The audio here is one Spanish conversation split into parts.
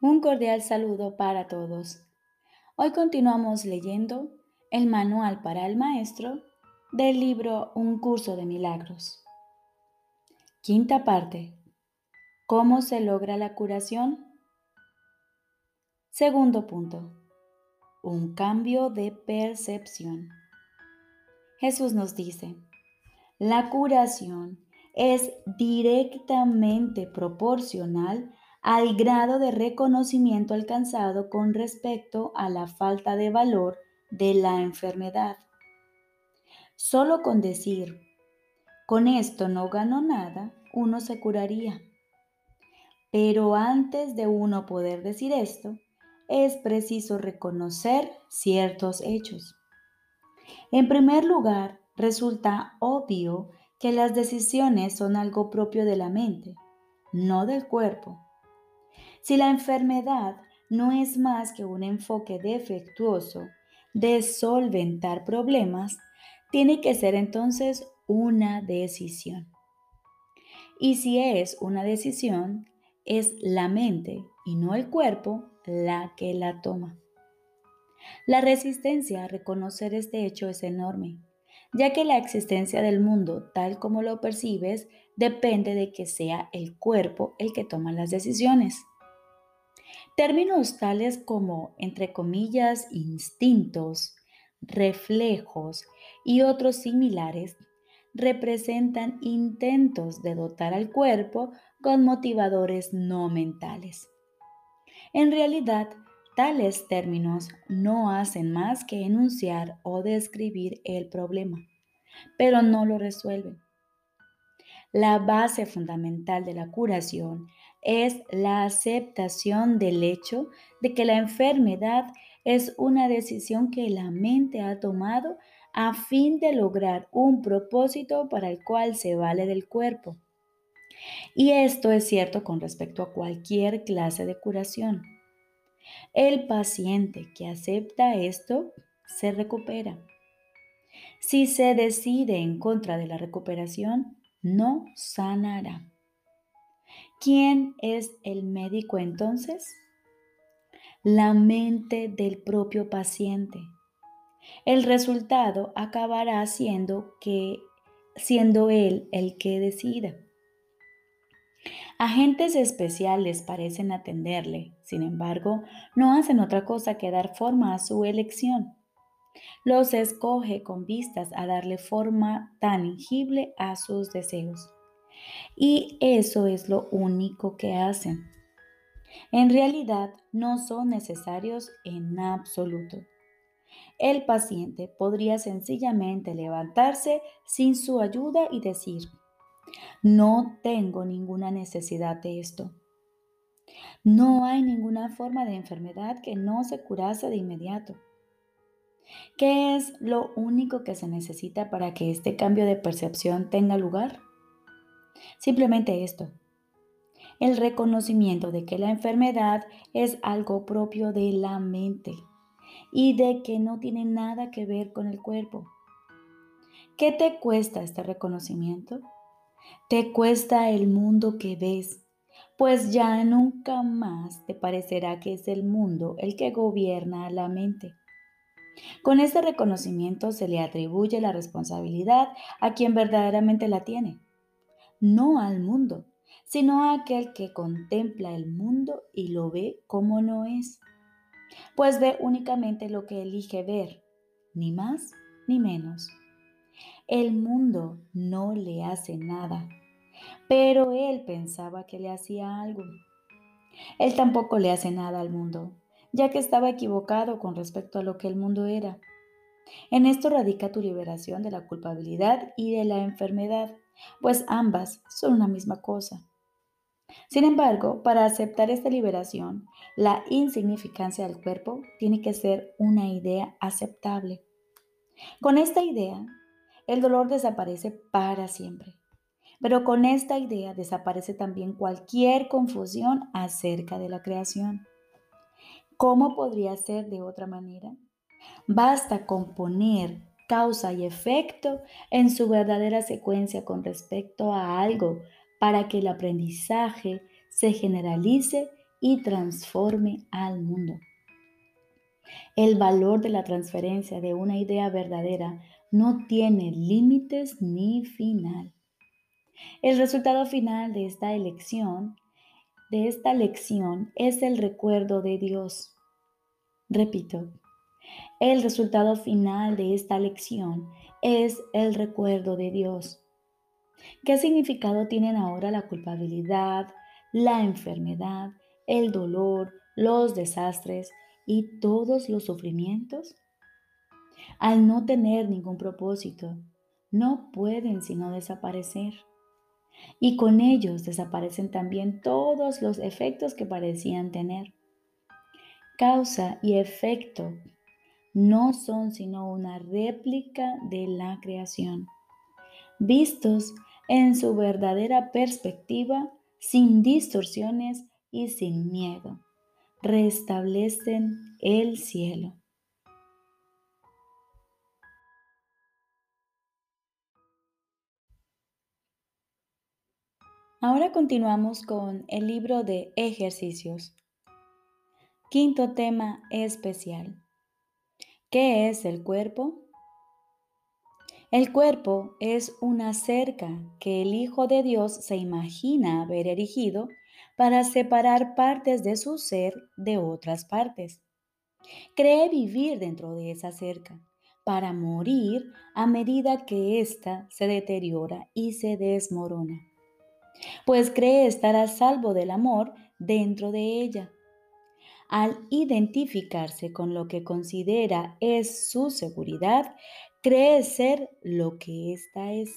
Un cordial saludo para todos. Hoy continuamos leyendo el manual para el maestro del libro Un curso de milagros. Quinta parte. ¿Cómo se logra la curación? Segundo punto. Un cambio de percepción. Jesús nos dice, la curación es directamente proporcional al grado de reconocimiento alcanzado con respecto a la falta de valor de la enfermedad. Solo con decir, con esto no gano nada, uno se curaría. Pero antes de uno poder decir esto, es preciso reconocer ciertos hechos. En primer lugar, resulta obvio que las decisiones son algo propio de la mente, no del cuerpo. Si la enfermedad no es más que un enfoque defectuoso de solventar problemas, tiene que ser entonces una decisión. Y si es una decisión, es la mente y no el cuerpo la que la toma. La resistencia a reconocer este hecho es enorme, ya que la existencia del mundo tal como lo percibes depende de que sea el cuerpo el que toma las decisiones. Términos tales como, entre comillas, instintos, reflejos y otros similares representan intentos de dotar al cuerpo con motivadores no mentales. En realidad, tales términos no hacen más que enunciar o describir el problema, pero no lo resuelven. La base fundamental de la curación es la aceptación del hecho de que la enfermedad es una decisión que la mente ha tomado a fin de lograr un propósito para el cual se vale del cuerpo. Y esto es cierto con respecto a cualquier clase de curación. El paciente que acepta esto se recupera. Si se decide en contra de la recuperación, no sanará. ¿Quién es el médico entonces? La mente del propio paciente. El resultado acabará siendo que siendo él el que decida. Agentes especiales parecen atenderle, sin embargo, no hacen otra cosa que dar forma a su elección. Los escoge con vistas a darle forma tangible a sus deseos. Y eso es lo único que hacen. En realidad no son necesarios en absoluto. El paciente podría sencillamente levantarse sin su ayuda y decir, no tengo ninguna necesidad de esto. No hay ninguna forma de enfermedad que no se curase de inmediato. ¿Qué es lo único que se necesita para que este cambio de percepción tenga lugar? Simplemente esto, el reconocimiento de que la enfermedad es algo propio de la mente y de que no tiene nada que ver con el cuerpo. ¿Qué te cuesta este reconocimiento? Te cuesta el mundo que ves, pues ya nunca más te parecerá que es el mundo el que gobierna la mente. Con este reconocimiento se le atribuye la responsabilidad a quien verdaderamente la tiene no al mundo, sino a aquel que contempla el mundo y lo ve como no es, pues ve únicamente lo que elige ver, ni más ni menos. El mundo no le hace nada, pero él pensaba que le hacía algo. Él tampoco le hace nada al mundo, ya que estaba equivocado con respecto a lo que el mundo era. En esto radica tu liberación de la culpabilidad y de la enfermedad pues ambas son una misma cosa. Sin embargo, para aceptar esta liberación, la insignificancia del cuerpo tiene que ser una idea aceptable. Con esta idea, el dolor desaparece para siempre. Pero con esta idea desaparece también cualquier confusión acerca de la creación. ¿Cómo podría ser de otra manera? Basta con poner causa y efecto en su verdadera secuencia con respecto a algo para que el aprendizaje se generalice y transforme al mundo. El valor de la transferencia de una idea verdadera no tiene límites ni final. El resultado final de esta elección, de esta lección, es el recuerdo de Dios. Repito, el resultado final de esta lección es el recuerdo de Dios. ¿Qué significado tienen ahora la culpabilidad, la enfermedad, el dolor, los desastres y todos los sufrimientos? Al no tener ningún propósito, no pueden sino desaparecer. Y con ellos desaparecen también todos los efectos que parecían tener. Causa y efecto no son sino una réplica de la creación, vistos en su verdadera perspectiva, sin distorsiones y sin miedo. Restablecen el cielo. Ahora continuamos con el libro de ejercicios. Quinto tema especial. ¿Qué es el cuerpo? El cuerpo es una cerca que el Hijo de Dios se imagina haber erigido para separar partes de su ser de otras partes. Cree vivir dentro de esa cerca para morir a medida que ésta se deteriora y se desmorona. Pues cree estar a salvo del amor dentro de ella al identificarse con lo que considera es su seguridad, cree ser lo que ésta es.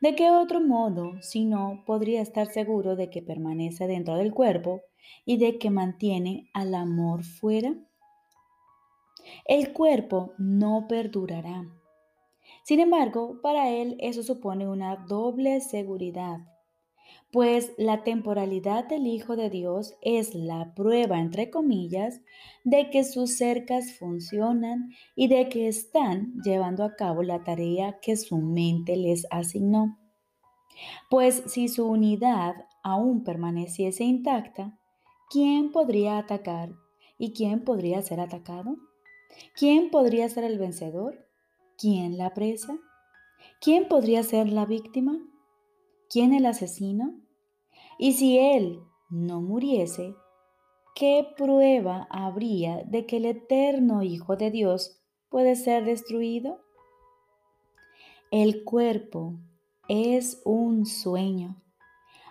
¿De qué otro modo, si no, podría estar seguro de que permanece dentro del cuerpo y de que mantiene al amor fuera? El cuerpo no perdurará. Sin embargo, para él eso supone una doble seguridad pues la temporalidad del Hijo de Dios es la prueba, entre comillas, de que sus cercas funcionan y de que están llevando a cabo la tarea que su mente les asignó. Pues si su unidad aún permaneciese intacta, ¿quién podría atacar y quién podría ser atacado? ¿Quién podría ser el vencedor? ¿Quién la presa? ¿Quién podría ser la víctima? ¿Quién el asesino? Y si él no muriese, ¿qué prueba habría de que el eterno Hijo de Dios puede ser destruido? El cuerpo es un sueño,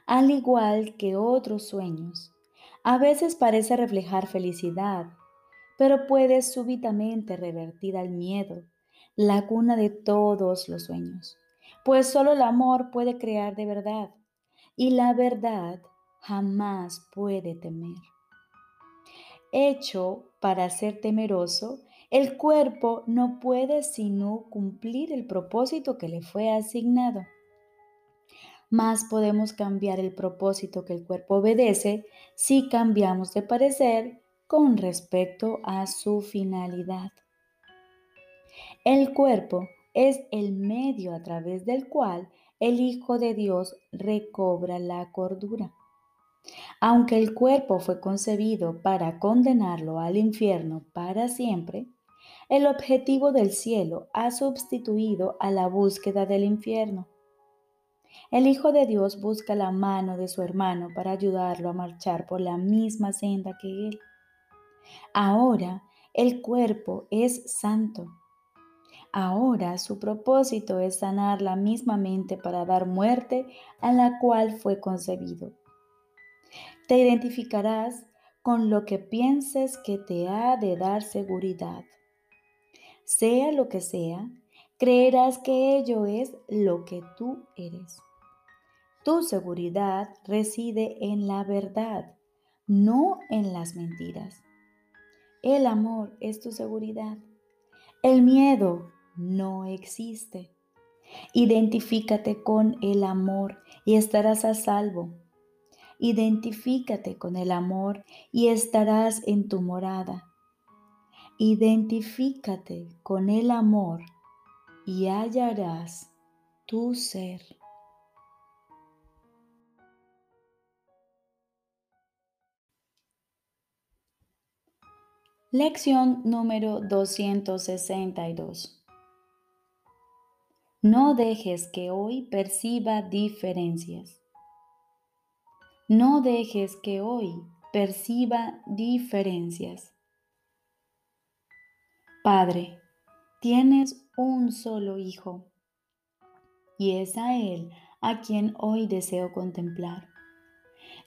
al igual que otros sueños. A veces parece reflejar felicidad, pero puede súbitamente revertir al miedo, la cuna de todos los sueños pues solo el amor puede crear de verdad y la verdad jamás puede temer. Hecho para ser temeroso, el cuerpo no puede sino cumplir el propósito que le fue asignado. Más podemos cambiar el propósito que el cuerpo obedece si cambiamos de parecer con respecto a su finalidad. El cuerpo es el medio a través del cual el Hijo de Dios recobra la cordura. Aunque el cuerpo fue concebido para condenarlo al infierno para siempre, el objetivo del cielo ha sustituido a la búsqueda del infierno. El Hijo de Dios busca la mano de su hermano para ayudarlo a marchar por la misma senda que él. Ahora el cuerpo es santo Ahora su propósito es sanar la misma mente para dar muerte a la cual fue concebido. Te identificarás con lo que pienses que te ha de dar seguridad. Sea lo que sea, creerás que ello es lo que tú eres. Tu seguridad reside en la verdad, no en las mentiras. El amor es tu seguridad. El miedo no existe. Identifícate con el amor y estarás a salvo. Identifícate con el amor y estarás en tu morada. Identifícate con el amor y hallarás tu ser. Lección número 262. No dejes que hoy perciba diferencias. No dejes que hoy perciba diferencias. Padre, tienes un solo Hijo y es a Él a quien hoy deseo contemplar.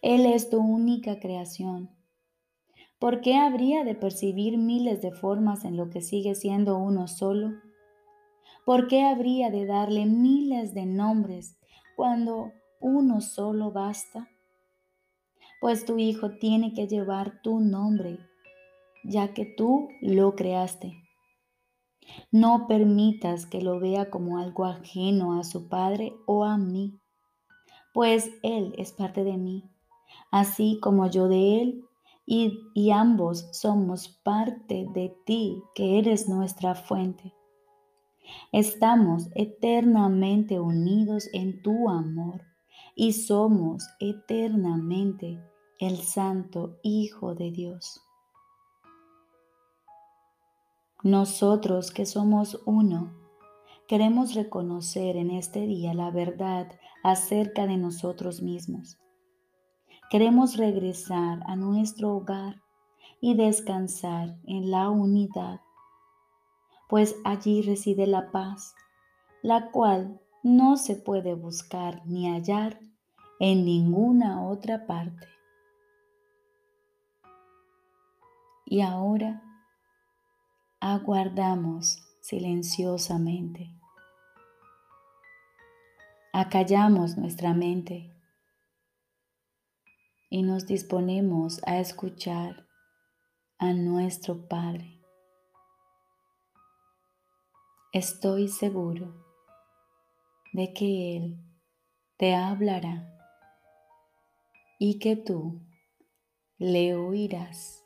Él es tu única creación ¿Por qué habría de percibir miles de formas en lo que sigue siendo uno solo? ¿Por qué habría de darle miles de nombres cuando uno solo basta? Pues tu Hijo tiene que llevar tu nombre, ya que tú lo creaste. No permitas que lo vea como algo ajeno a su Padre o a mí, pues Él es parte de mí, así como yo de Él y, ambos somos parte de ti, que eres nuestra fuente. Estamos eternamente unidos en tu amor y somos eternamente el Santo Hijo de Dios. Nosotros que somos uno, queremos reconocer en este día la verdad acerca de nosotros mismos Queremos regresar a nuestro hogar y descansar en la unidad, pues allí reside la paz, la cual no se puede buscar ni hallar en ninguna otra parte. Y ahora aguardamos silenciosamente. Acallamos nuestra mente y nos disponemos a escuchar a nuestro Padre. Estoy seguro de que Él te hablará y que tú le oirás.